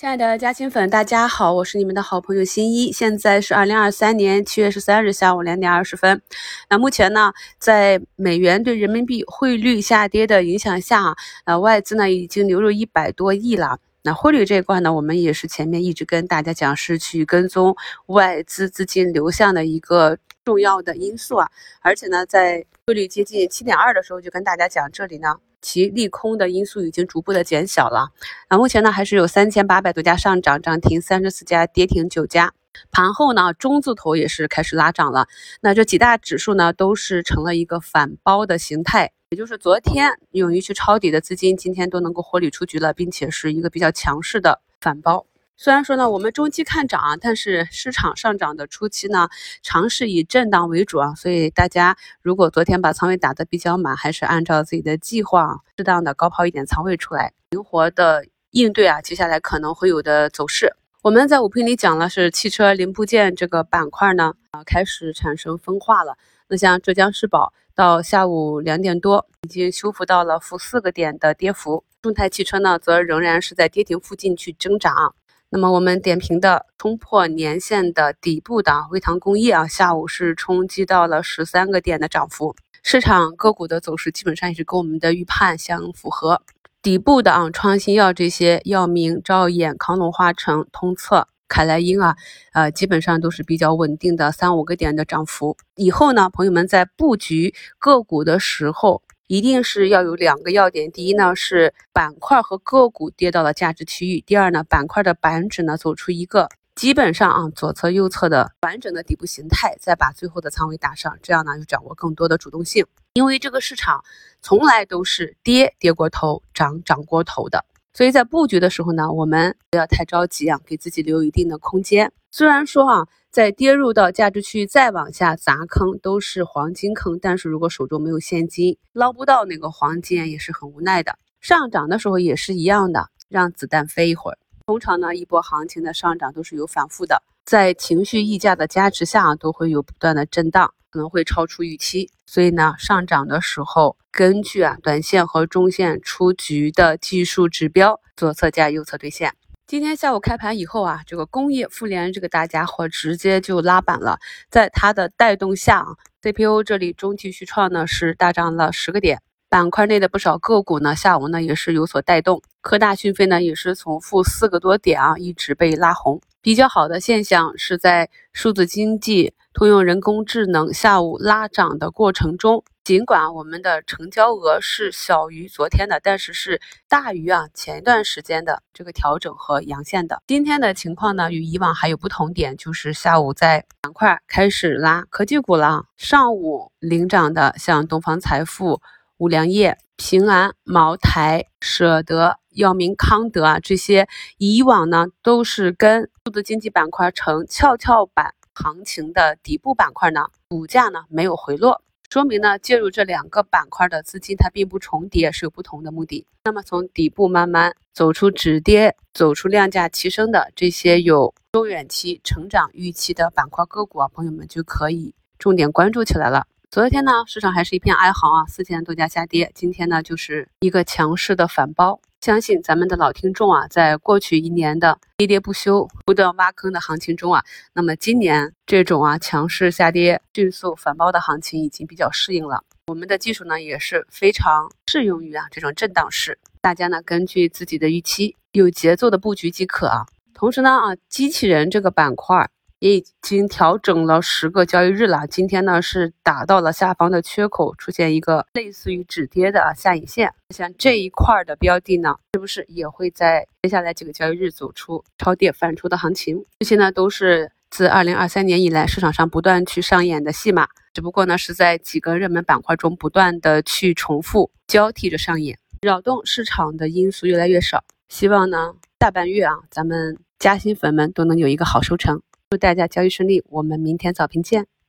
亲爱的嘉兴粉，大家好，我是你们的好朋友新一。现在是二零二三年七月十三日下午两点二十分。那目前呢，在美元对人民币汇率下跌的影响下，呃，外资呢已经流入一百多亿了。那汇率这一块呢，我们也是前面一直跟大家讲，是去跟踪外资资金流向的一个重要的因素啊。而且呢，在汇率接近七点二的时候，就跟大家讲，这里呢。其利空的因素已经逐步的减小了，那目前呢还是有三千八百多家上涨，涨停三十四家，跌停九家。盘后呢中字头也是开始拉涨了，那这几大指数呢都是成了一个反包的形态，也就是昨天勇于去抄底的资金，今天都能够获利出局了，并且是一个比较强势的反包。虽然说呢，我们中期看涨，但是市场上涨的初期呢，尝试以震荡为主啊，所以大家如果昨天把仓位打得比较满，还是按照自己的计划，适当的高抛一点仓位出来，灵活的应对啊，接下来可能会有的走势。我们在五评里讲了，是汽车零部件这个板块呢，啊开始产生分化了。那像浙江世宝到下午两点多，已经修复到了负四个点的跌幅，众泰汽车呢，则仍然是在跌停附近去挣扎。那么我们点评的冲破年线的底部的微糖工业啊，下午是冲击到了十三个点的涨幅，市场个股的走势基本上也是跟我们的预判相符合。底部的啊，创新药这些药明、兆眼、康龙化成、通策、凯莱英啊，呃，基本上都是比较稳定的三五个点的涨幅。以后呢，朋友们在布局个股的时候。一定是要有两个要点，第一呢是板块和个股跌到了价值区域，第二呢板块的板指呢走出一个基本上啊左侧右侧的完整的底部形态，再把最后的仓位打上，这样呢就掌握更多的主动性，因为这个市场从来都是跌跌过头，涨涨过头的。所以在布局的时候呢，我们不要太着急啊，给自己留一定的空间。虽然说啊，在跌入到价值区再往下砸坑都是黄金坑，但是如果手中没有现金，捞不到那个黄金也是很无奈的。上涨的时候也是一样的，让子弹飞一会儿。通常呢，一波行情的上涨都是有反复的，在情绪溢价的加持下，都会有不断的震荡。可能会超出预期，所以呢，上涨的时候，根据啊短线和中线出局的技术指标，左侧加右侧兑现。今天下午开盘以后啊，这个工业富联这个大家伙直接就拉板了，在它的带动下啊，CPU 这里中继续创呢是大涨了十个点，板块内的不少个股呢下午呢也是有所带动，科大讯飞呢也是从负四个多点啊一直被拉红。比较好的现象是在数字经济。通用人工智能下午拉涨的过程中，尽管我们的成交额是小于昨天的，但是是大于啊前一段时间的这个调整和阳线的。今天的情况呢，与以往还有不同点，就是下午在板块开始拉科技股了。上午领涨的像东方财富、五粮液、平安、茅台、舍得、药明康德啊这些，以往呢都是跟数字经济板块成跷跷板。行情的底部板块呢，股价呢没有回落，说明呢介入这两个板块的资金它并不重叠，是有不同的目的。那么从底部慢慢走出止跌，走出量价齐升的这些有中远期成长预期的板块个股啊，朋友们就可以重点关注起来了。昨天呢，市场还是一片哀嚎啊，四千多家下跌。今天呢，就是一个强势的反包。相信咱们的老听众啊，在过去一年的跌跌不休、不断挖坑的行情中啊，那么今年这种啊强势下跌、迅速反包的行情已经比较适应了。我们的技术呢也是非常适用于啊这种震荡市。大家呢根据自己的预期，有节奏的布局即可啊。同时呢啊，机器人这个板块。也已经调整了十个交易日了，今天呢是打到了下方的缺口，出现一个类似于止跌的下影线。像这一块的标的呢，是不是也会在接下来几个交易日走出超跌反出的行情？这些呢都是自二零二三年以来市场上不断去上演的戏码，只不过呢是在几个热门板块中不断的去重复交替着上演，扰动市场的因素越来越少。希望呢大半月啊，咱们嘉兴粉们都能有一个好收成。祝大家交易顺利，我们明天早评见。